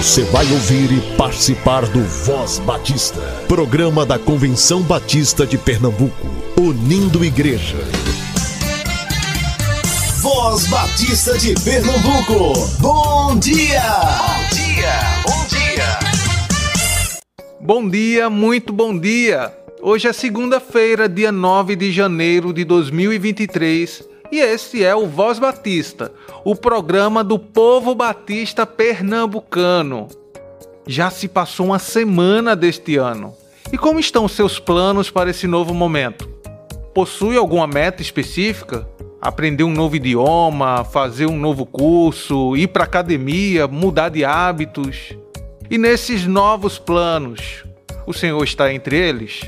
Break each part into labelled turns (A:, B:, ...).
A: Você vai ouvir e participar do Voz Batista, programa da Convenção Batista de Pernambuco, unindo igreja. Voz Batista de Pernambuco, bom dia! Bom dia, bom
B: dia! Bom dia, muito bom dia! Hoje é segunda-feira, dia 9 de janeiro de 2023 e este é o Voz Batista, o programa do povo batista pernambucano. Já se passou uma semana deste ano. E como estão seus planos para esse novo momento? Possui alguma meta específica? Aprender um novo idioma, fazer um novo curso, ir para academia, mudar de hábitos? E nesses novos planos, o Senhor está entre eles?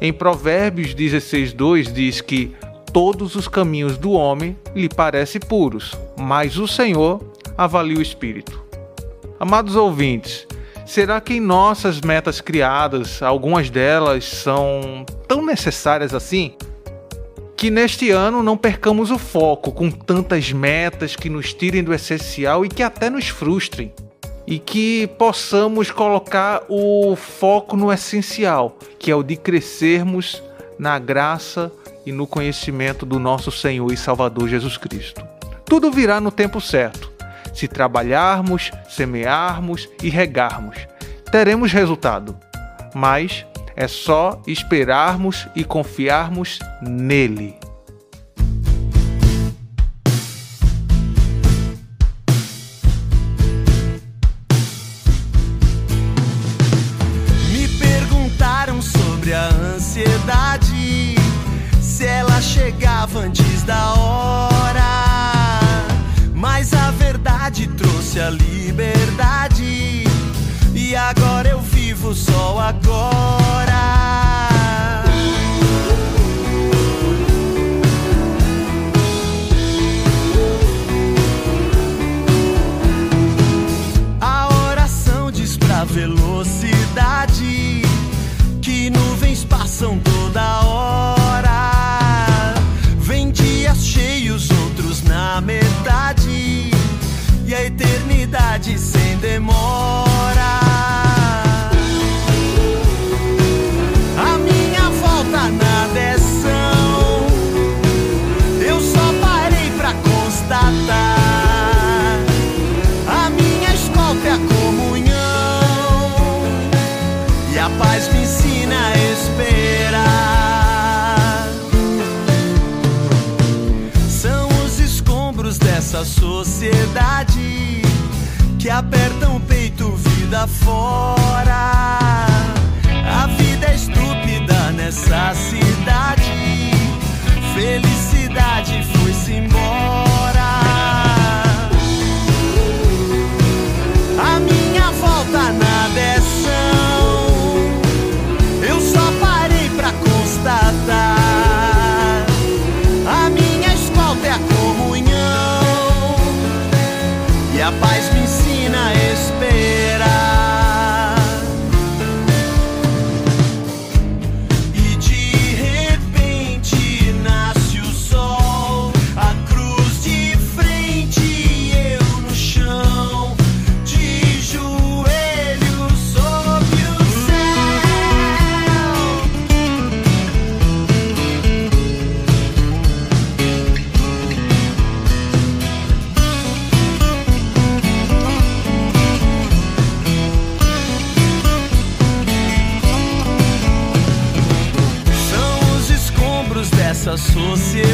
B: Em Provérbios 16:2 diz que todos os caminhos do homem lhe parecem puros, mas o Senhor avalia o espírito. Amados ouvintes, será que em nossas metas criadas, algumas delas são tão necessárias assim? Que neste ano não percamos o foco com tantas metas que nos tirem do essencial e que até nos frustrem. E que possamos colocar o foco no essencial, que é o de crescermos na graça e no conhecimento do nosso Senhor e Salvador Jesus Cristo. Tudo virá no tempo certo. Se trabalharmos, semearmos e regarmos, teremos resultado. Mas é só esperarmos e confiarmos nele.
C: Antes da hora. Mas a verdade trouxe a liberdade. E agora eu vivo só agora. Sociedade que aperta o peito vida fora. A vida é estúpida nessa cidade. Felicidade foi-se embora. Sociedade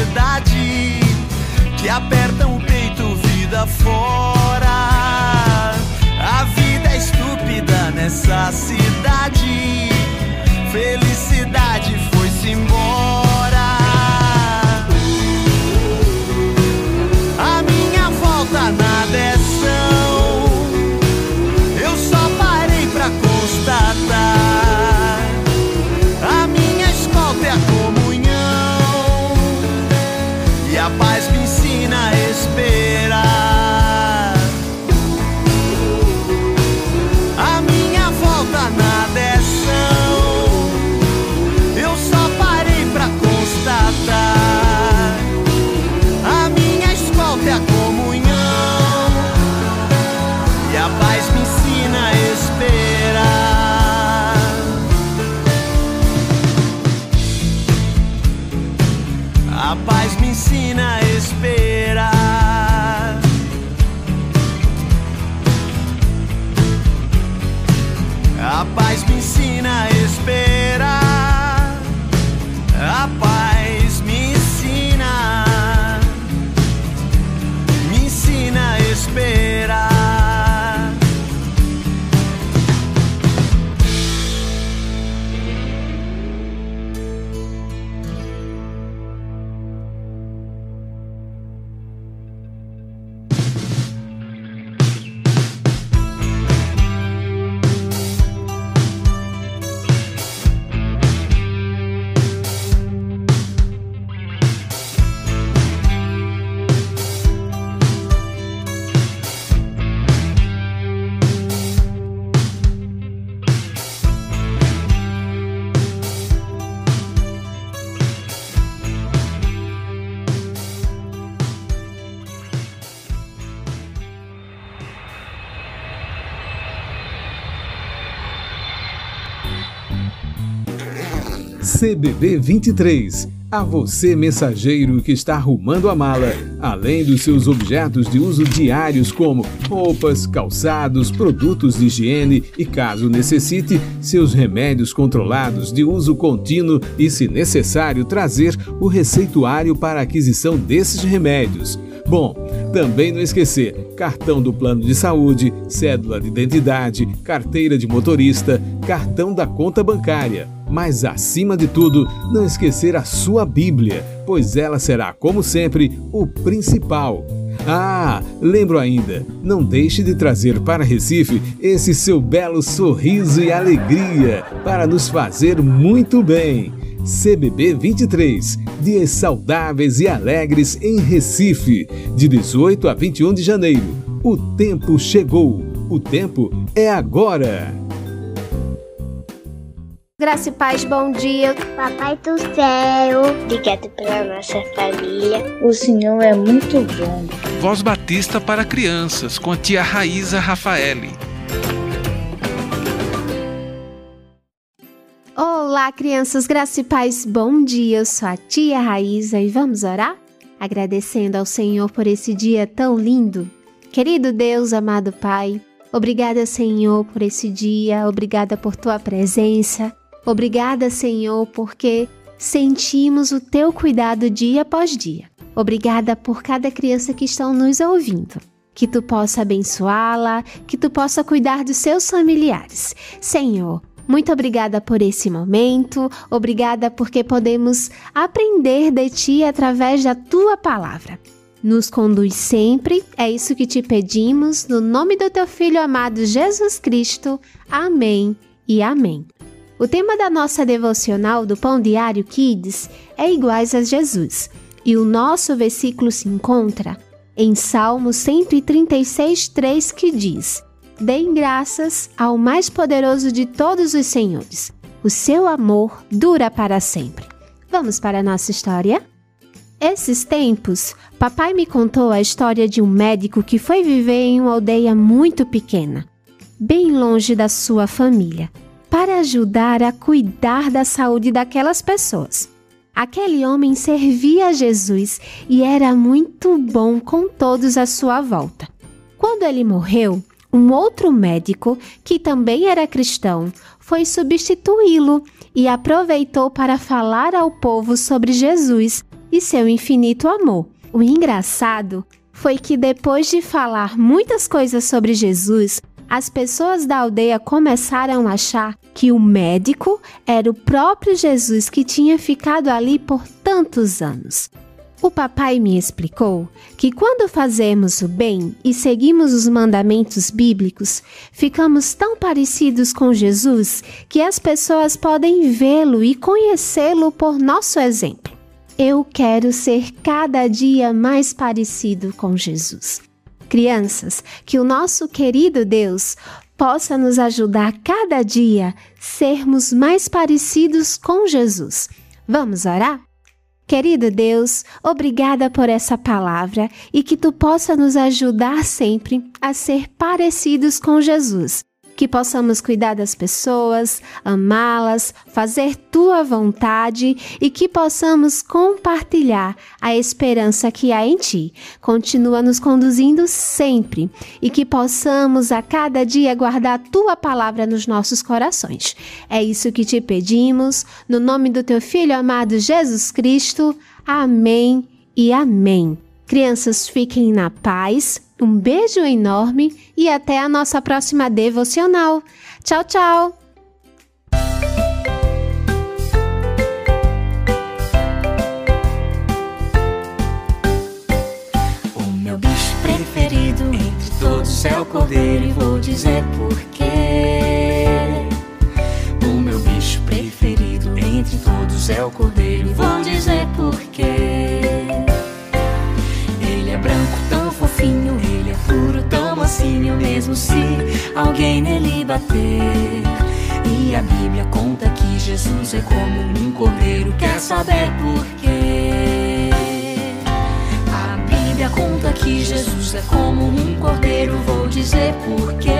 D: CBB 23. A você, mensageiro que está arrumando a mala, além dos seus objetos de uso diários como roupas, calçados, produtos de higiene e, caso necessite, seus remédios controlados de uso contínuo e, se necessário, trazer o receituário para aquisição desses remédios. Bom, também não esquecer cartão do plano de saúde, cédula de identidade, carteira de motorista, cartão da conta bancária. Mas acima de tudo, não esquecer a sua Bíblia, pois ela será, como sempre, o principal. Ah, lembro ainda, não deixe de trazer para Recife esse seu belo sorriso e alegria para nos fazer muito bem. CBB 23, Dias Saudáveis e Alegres em Recife, de 18 a 21 de janeiro. O tempo chegou, o tempo é agora.
E: Graça e paz, bom dia.
F: Papai do céu, obrigado pela nossa família.
G: O Senhor é muito bom.
B: Voz Batista para crianças, com a tia Raíza Rafaeli.
E: Olá, crianças, graça e paz, bom dia. Eu sou a tia Raíza e vamos orar? Agradecendo ao Senhor por esse dia tão lindo. Querido Deus, amado Pai, obrigada, Senhor, por esse dia, obrigada por tua presença. Obrigada, Senhor, porque sentimos o teu cuidado dia após dia. Obrigada por cada criança que estão nos ouvindo. Que tu possa abençoá-la, que tu possa cuidar dos seus familiares. Senhor, muito obrigada por esse momento, obrigada porque podemos aprender de ti através da tua palavra. Nos conduz sempre, é isso que te pedimos, no nome do teu Filho amado Jesus Cristo. Amém e amém. O tema da nossa devocional do Pão Diário Kids é Iguais a Jesus, e o nosso versículo se encontra em Salmo 136, 3, que diz: Deem graças ao mais poderoso de todos os senhores. O seu amor dura para sempre. Vamos para a nossa história? Esses tempos, papai me contou a história de um médico que foi viver em uma aldeia muito pequena, bem longe da sua família, para ajudar a cuidar da saúde daquelas pessoas. Aquele homem servia a Jesus e era muito bom com todos à sua volta. Quando ele morreu, um outro médico, que também era cristão, foi substituí-lo e aproveitou para falar ao povo sobre Jesus e seu infinito amor. O engraçado foi que depois de falar muitas coisas sobre Jesus, as pessoas da aldeia começaram a achar que o médico era o próprio Jesus que tinha ficado ali por tantos anos. O papai me explicou que quando fazemos o bem e seguimos os mandamentos bíblicos, ficamos tão parecidos com Jesus que as pessoas podem vê-lo e conhecê-lo por nosso exemplo. Eu quero ser cada dia mais parecido com Jesus. Crianças, que o nosso querido Deus possa nos ajudar cada dia sermos mais parecidos com Jesus. Vamos orar? Querido Deus, obrigada por essa palavra e que tu possa nos ajudar sempre a ser parecidos com Jesus. Que possamos cuidar das pessoas, amá-las, fazer tua vontade e que possamos compartilhar a esperança que há em ti. Continua nos conduzindo sempre e que possamos a cada dia guardar tua palavra nos nossos corações. É isso que te pedimos, no nome do teu filho amado Jesus Cristo. Amém e amém. Crianças, fiquem na paz. Um beijo enorme e até a nossa próxima devocional. Tchau, tchau!
H: O meu bicho preferido entre todos é o cordeiro e vou dizer porquê. Saber por quê? A Bíblia conta que Jesus é como um cordeiro, vou dizer por quê?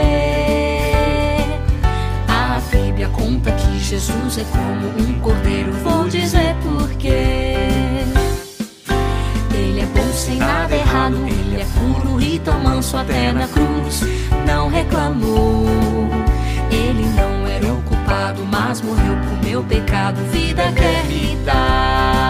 H: A Bíblia conta que Jesus é como um cordeiro, vou dizer por quê? Ele é bom sem nada errado, ele é puro e tão manso até na cruz. Não reclamou, mas morreu por meu pecado. Vida quer me dar.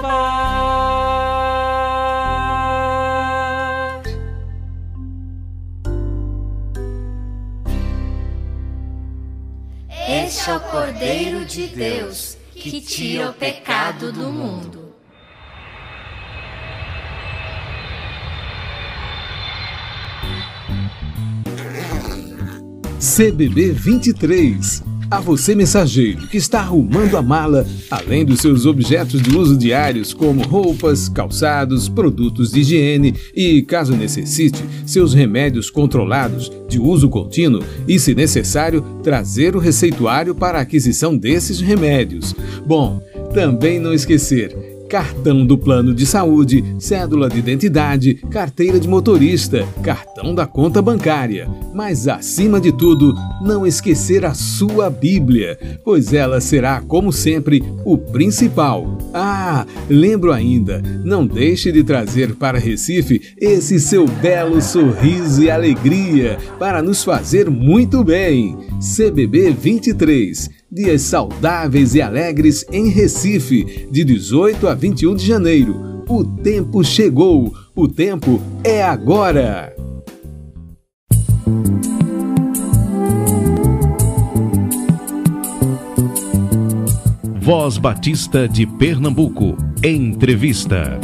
H: Salvar.
I: Este é o Cordeiro de Deus que tira o pecado do mundo.
D: CBB 23. A você, mensageiro, que está arrumando a mala, além dos seus objetos de uso diários, como roupas, calçados, produtos de higiene e, caso necessite, seus remédios controlados de uso contínuo e, se necessário, trazer o receituário para a aquisição desses remédios. Bom, também não esquecer cartão do plano de saúde, cédula de identidade, carteira de motorista, cartão da conta bancária. Mas acima de tudo, não esquecer a sua Bíblia, pois ela será, como sempre, o principal. Ah, lembro ainda, não deixe de trazer para Recife esse seu belo sorriso e alegria para nos fazer muito bem. CBB 23 Dias saudáveis e alegres em Recife, de 18 a 21 de janeiro. O tempo chegou, o tempo é agora!
A: Voz Batista de Pernambuco. Entrevista.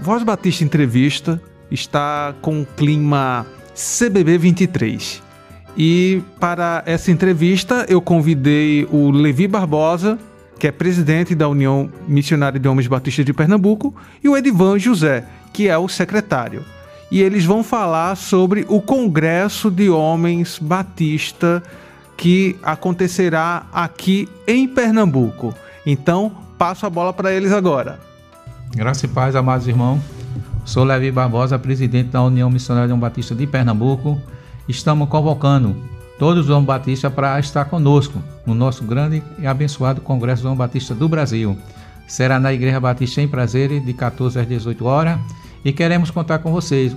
B: Voz Batista Entrevista está com o clima CBB 23. E para essa entrevista eu convidei o Levi Barbosa, que é presidente da União Missionária de Homens Batistas de Pernambuco, e o Edivan José, que é o secretário. E eles vão falar sobre o Congresso de Homens Batista que acontecerá aqui em Pernambuco. Então, passo a bola para eles agora.
J: Graça e paz, amados irmãos. Sou Levi Barbosa, presidente da União Missionária de Homem Batista de Pernambuco. Estamos convocando todos os homens batistas para estar conosco no nosso grande e abençoado Congresso Homem Batista do Brasil. Será na Igreja Batista em Prazeres, de 14 às 18 horas. E queremos contar com vocês.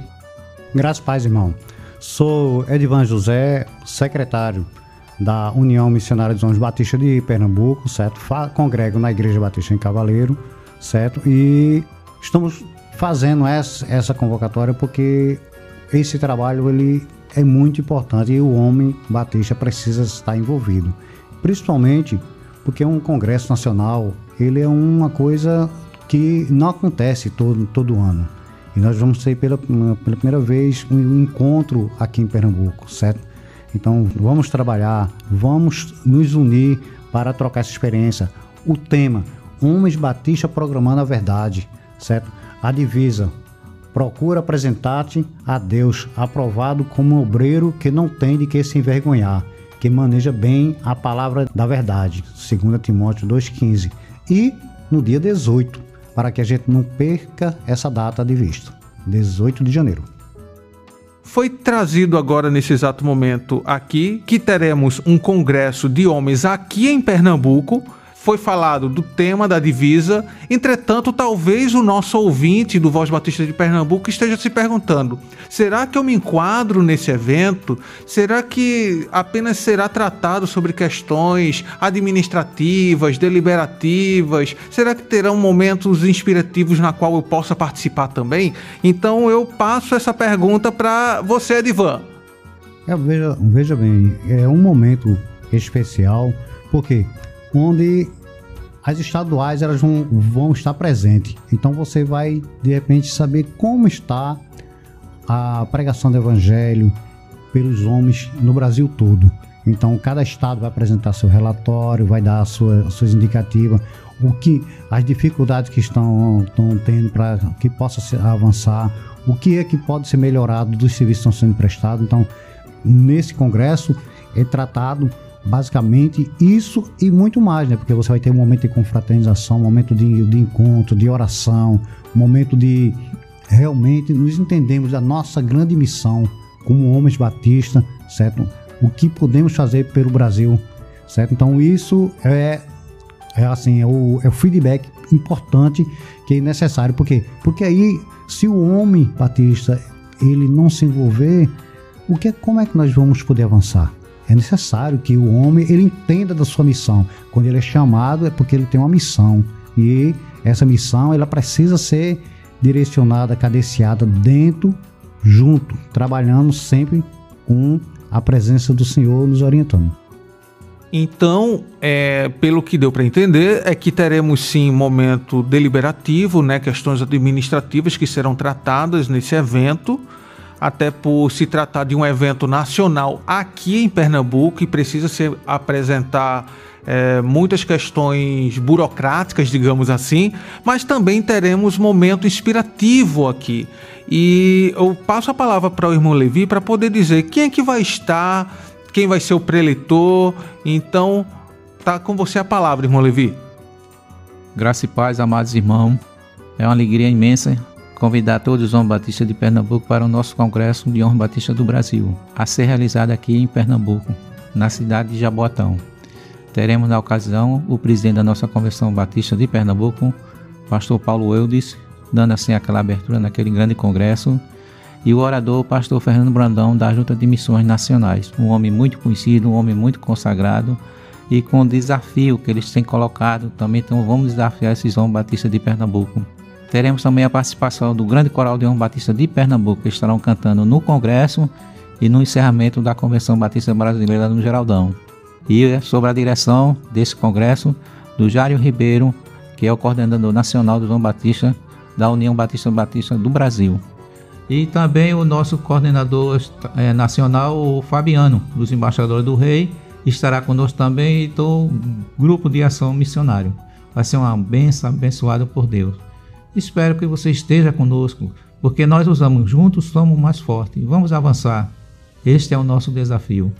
K: Graças paz, irmão. Sou Edivan José, secretário da União Missionária dos Homens Batistas de Pernambuco, certo? congrego na Igreja Batista em Cavaleiro, certo? E estamos fazendo essa, essa convocatória porque esse trabalho ele é muito importante e o homem batista precisa estar envolvido, principalmente porque um congresso nacional ele é uma coisa que não acontece todo, todo ano. E nós vamos ter pela, pela primeira vez um encontro aqui em Pernambuco, certo? Então vamos trabalhar, vamos nos unir para trocar essa experiência. O tema: Homens Batista programando a verdade, certo? A divisa: procura apresentar-te a Deus, aprovado como obreiro que não tem de que se envergonhar, que maneja bem a palavra da verdade. 2 Timóteo 2,15. E no dia 18, para que a gente não perca essa data de vista. 18 de janeiro.
B: Foi trazido agora nesse exato momento aqui que teremos um congresso de homens aqui em Pernambuco foi falado do tema da divisa. Entretanto, talvez o nosso ouvinte do Voz Batista de Pernambuco esteja se perguntando: será que eu me enquadro nesse evento? Será que apenas será tratado sobre questões administrativas, deliberativas? Será que terão momentos inspirativos na qual eu possa participar também? Então eu passo essa pergunta para você, Edivan.
K: É, veja, veja bem, é um momento especial, porque onde as estaduais elas vão, vão estar presentes. Então você vai de repente saber como está a pregação do evangelho pelos homens no Brasil todo. Então cada estado vai apresentar seu relatório, vai dar sua, suas indicativas, o que as dificuldades que estão, estão tendo para que possa avançar, o que é que pode ser melhorado dos serviços que estão sendo prestados. Então nesse congresso é tratado basicamente isso e muito mais, né? Porque você vai ter um momento de confraternização, um momento de, de encontro, de oração, um momento de realmente nos entendemos da nossa grande missão como homens batistas, certo? O que podemos fazer pelo Brasil, certo? Então isso é, é assim, é o, é o feedback importante que é necessário, porque porque aí se o homem batista ele não se envolver, o que como é que nós vamos poder avançar? É necessário que o homem ele entenda da sua missão. Quando ele é chamado é porque ele tem uma missão e essa missão ela precisa ser direcionada, cadenciada dentro, junto, trabalhando sempre com a presença do Senhor nos orientando.
B: Então, é, pelo que deu para entender, é que teremos sim momento deliberativo, né, questões administrativas que serão tratadas nesse evento até por se tratar de um evento nacional aqui em Pernambuco e precisa se apresentar é, muitas questões burocráticas, digamos assim, mas também teremos momento inspirativo aqui. E eu passo a palavra para o irmão Levi para poder dizer quem é que vai estar, quem vai ser o preletor. Então, tá com você a palavra, irmão Levi.
J: Graça e paz, amados irmãos. É uma alegria imensa convidar todos os homens batistas de Pernambuco para o nosso Congresso de Homens Batistas do Brasil, a ser realizado aqui em Pernambuco, na cidade de Jaboatão. Teremos na ocasião o presidente da nossa Convenção Batista de Pernambuco, pastor Paulo Eudes, dando assim aquela abertura naquele grande congresso, e o orador, pastor Fernando Brandão, da Junta de Missões Nacionais, um homem muito conhecido, um homem muito consagrado, e com o desafio que eles têm colocado, também então vamos desafiar esses homens batistas de Pernambuco Teremos também a participação do Grande Coral de Homem Batista de Pernambuco, que estarão cantando no Congresso e no encerramento da Convenção Batista Brasileira no Geraldão. E é sobre a direção desse congresso do Jário Ribeiro, que é o coordenador nacional do João Batista da União Batista Batista do Brasil. E também o nosso coordenador é, nacional, o Fabiano, dos Embaixadores do Rei, estará conosco também e do Grupo de Ação Missionário. Vai ser uma benção abençoada por Deus. Espero que você esteja conosco, porque nós usamos juntos, somos mais fortes. Vamos avançar. Este é o nosso desafio.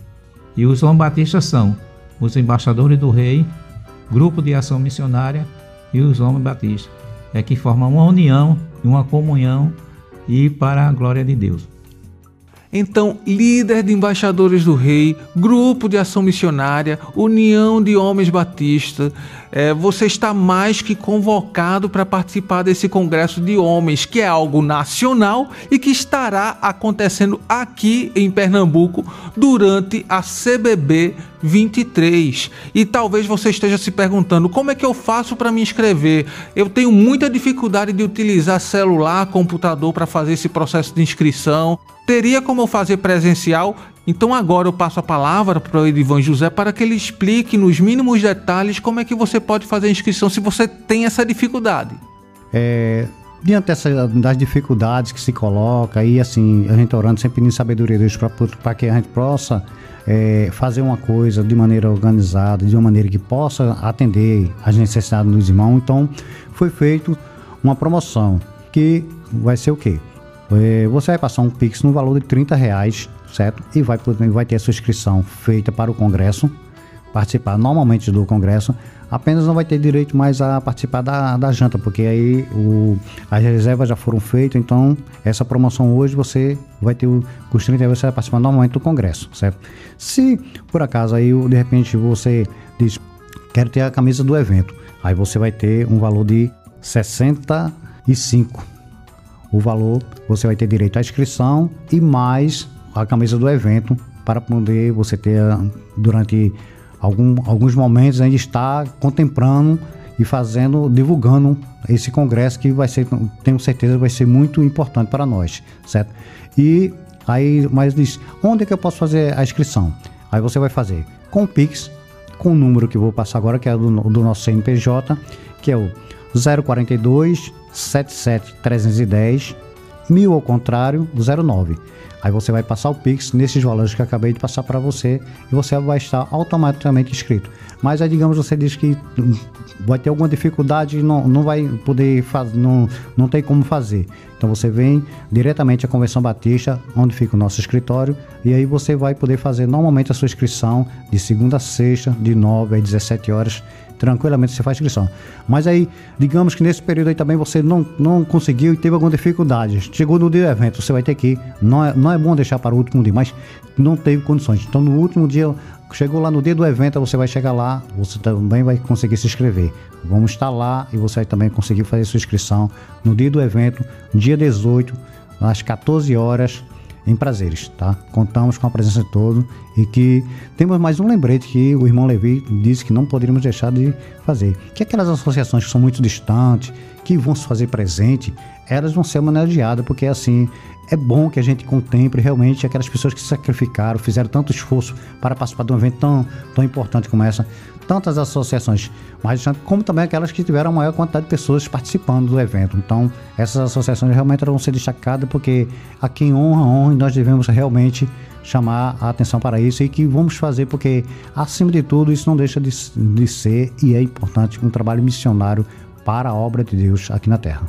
J: E os homens batistas são os embaixadores do rei, grupo de ação missionária e os homens batistas. É que formam uma união e uma comunhão e para a glória de Deus.
B: Então, líder de embaixadores do rei, grupo de ação missionária, união de homens batistas, é, você está mais que convocado para participar desse congresso de homens, que é algo nacional e que estará acontecendo aqui em Pernambuco durante a CBB 23. E talvez você esteja se perguntando como é que eu faço para me inscrever. Eu tenho muita dificuldade de utilizar celular, computador para fazer esse processo de inscrição. Teria como fazer presencial? Então agora eu passo a palavra para o Edivan José para que ele explique nos mínimos detalhes como é que você pode fazer a inscrição se você tem essa dificuldade.
K: É, diante dessa, das dificuldades que se coloca e assim, a gente orando sempre pedindo sabedoria de Deus para que a gente possa é, fazer uma coisa de maneira organizada, de uma maneira que possa atender às necessidades dos irmãos. Então, foi feito uma promoção que vai ser o quê? É, você vai passar um Pix no valor de 30 reais, certo? E vai, vai ter a sua inscrição feita para o Congresso, participar normalmente do Congresso, apenas não vai ter direito mais a participar da, da janta, porque aí o, as reservas já foram feitas, então essa promoção hoje você vai ter o, os 30 reais, você vai participar normalmente do Congresso, certo? Se por acaso aí de repente você diz, quero ter a camisa do evento, aí você vai ter um valor de 65 o valor você vai ter direito à inscrição e mais a camisa do evento para poder você ter durante algum, alguns momentos ainda estar contemplando e fazendo, divulgando esse congresso que vai ser, tenho certeza, vai ser muito importante para nós, certo? E aí, mas diz, onde é que eu posso fazer a inscrição? Aí você vai fazer com o Pix, com o número que eu vou passar agora, que é do, do nosso CNPJ, que é o 042 77310 1000 ao contrário 09. Aí você vai passar o Pix nesses valores que eu acabei de passar para você e você vai estar automaticamente inscrito. Mas aí, digamos, você diz que vai ter alguma dificuldade não, não vai poder fazer, não, não tem como fazer. Então você vem diretamente à Convenção Batista, onde fica o nosso escritório, e aí você vai poder fazer normalmente a sua inscrição de segunda a sexta, de 9 às 17 horas tranquilamente você faz inscrição. Mas aí, digamos que nesse período aí também você não, não conseguiu e teve alguma dificuldade. Chegou no dia do evento, você vai ter que ir. Não é, não é bom deixar para o último dia, mas não teve condições. Então no último dia, chegou lá no dia do evento, você vai chegar lá, você também vai conseguir se inscrever. Vamos estar lá e você vai também conseguir fazer sua inscrição no dia do evento, dia 18, às 14 horas em prazeres, tá? Contamos com a presença de todos e que temos mais um lembrete que o irmão Levi disse que não poderíamos deixar de fazer. Que aquelas associações que são muito distantes, que vão se fazer presente, elas vão ser homenageadas, porque assim, é bom que a gente contemple realmente aquelas pessoas que se sacrificaram, fizeram tanto esforço para participar de um evento tão, tão importante como essa, tantas associações mais como também aquelas que tiveram a maior quantidade de pessoas participando do evento. Então, essas associações realmente vão ser destacadas porque a quem honra, honra, e nós devemos realmente chamar a atenção para isso e que vamos fazer porque, acima de tudo, isso não deixa de, de ser e é importante um trabalho missionário para a obra de Deus aqui na Terra.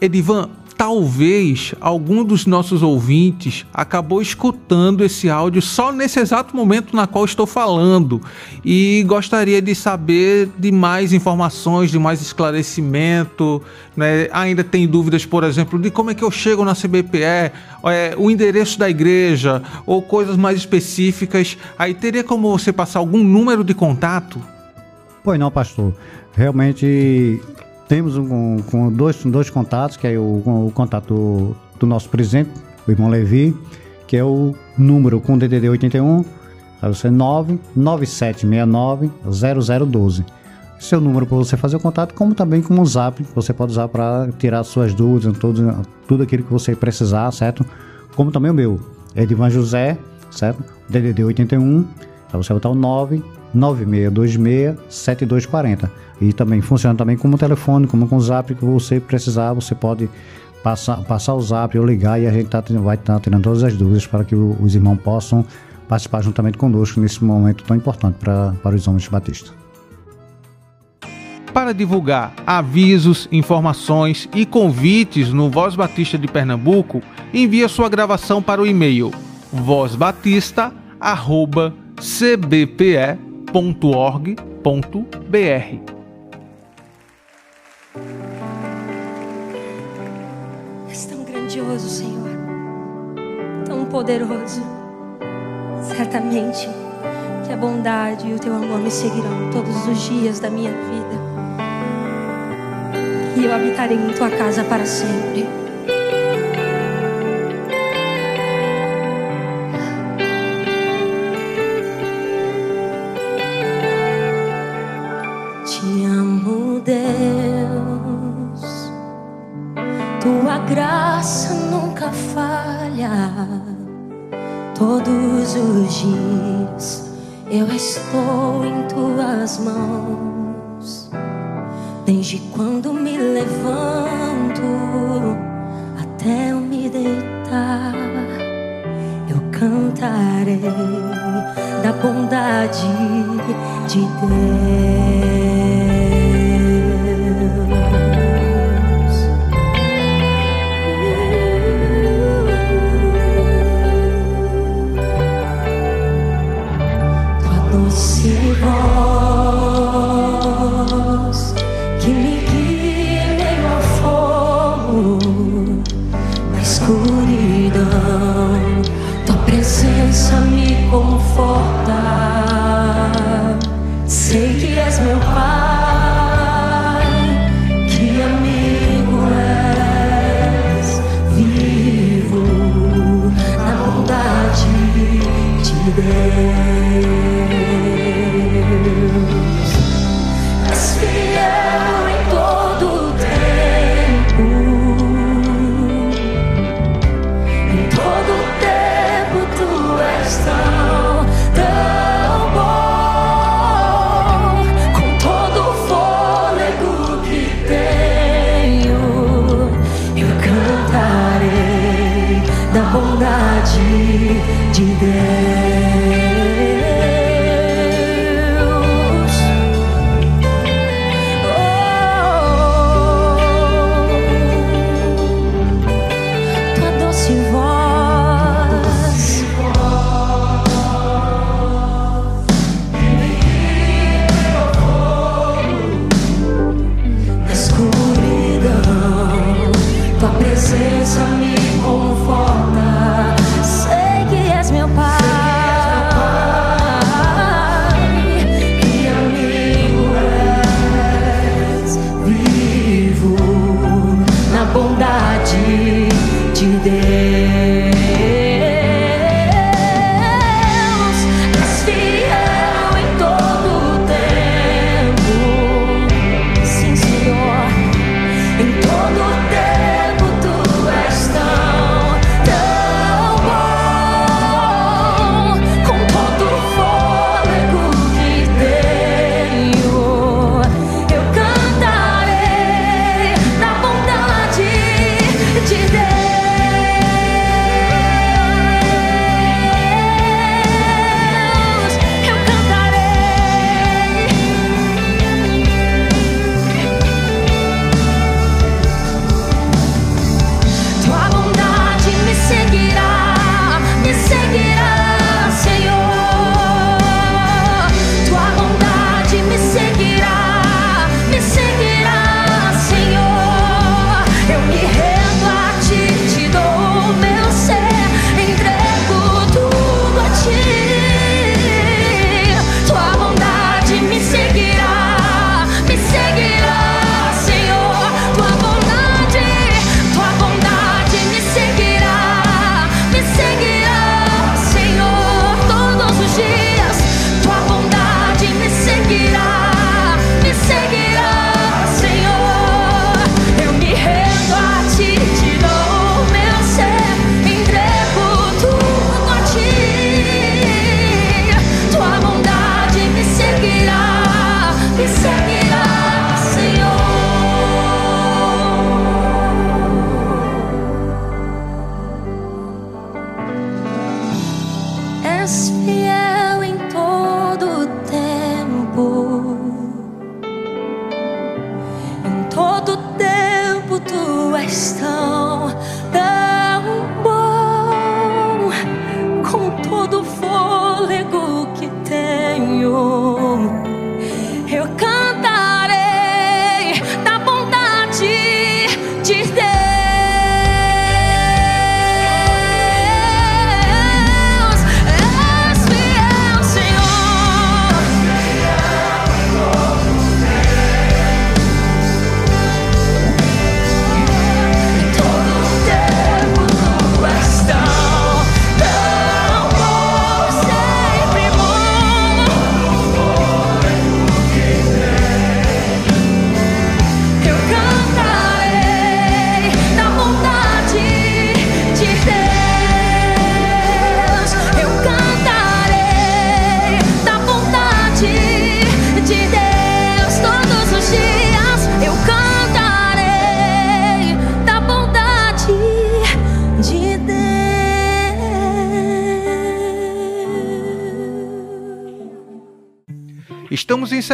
B: Edivan, talvez algum dos nossos ouvintes acabou escutando esse áudio só nesse exato momento na qual estou falando e gostaria de saber de mais informações, de mais esclarecimento. Né? Ainda tem dúvidas, por exemplo, de como é que eu chego na CBPE, é, o endereço da igreja ou coisas mais específicas. Aí teria como você passar algum número de contato?
K: Pois não, pastor. Realmente temos um, com dois, dois contatos, que é o, o contato do nosso presidente, o irmão Levi, que é o número com DDD 81, aí você 99769 0012. Seu número para você fazer o contato, como também com o Zap, você pode usar para tirar suas dúvidas, tudo, tudo aquilo que você precisar, certo? Como também o meu, é Edivan José, certo? DDD 81, aí você botar o 9 9626 7240. E também funciona também como telefone, como com zap que você precisar, você pode passar, passar o zap ou ligar e a gente tá, vai estar tá tirando todas as dúvidas para que os irmãos possam participar juntamente conosco nesse momento tão importante para, para os homens batistas.
B: Para divulgar avisos, informações e convites no Voz Batista de Pernambuco, envie sua gravação para o e-mail vozbatista.cbpe.org.br.
L: És tão grandioso, Senhor. Tão
H: Todo-Poderoso. Certamente que a bondade e o teu amor me seguirão todos os dias da minha vida. E eu habitarei em tua casa para sempre. Graça nunca falha. Todos os dias eu estou em tuas mãos. Desde quando me levanto até eu me deitar, eu cantarei da bondade de Deus.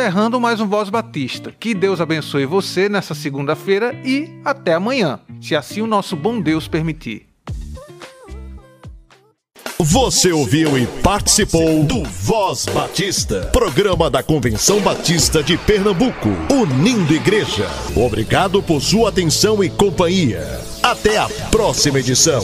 B: Encerrando mais um Voz Batista. Que Deus abençoe você nessa segunda-feira e até amanhã, se assim o nosso bom Deus permitir.
A: Você ouviu e participou do Voz Batista, programa da Convenção Batista de Pernambuco, unindo igreja. Obrigado por sua atenção e companhia. Até a próxima edição.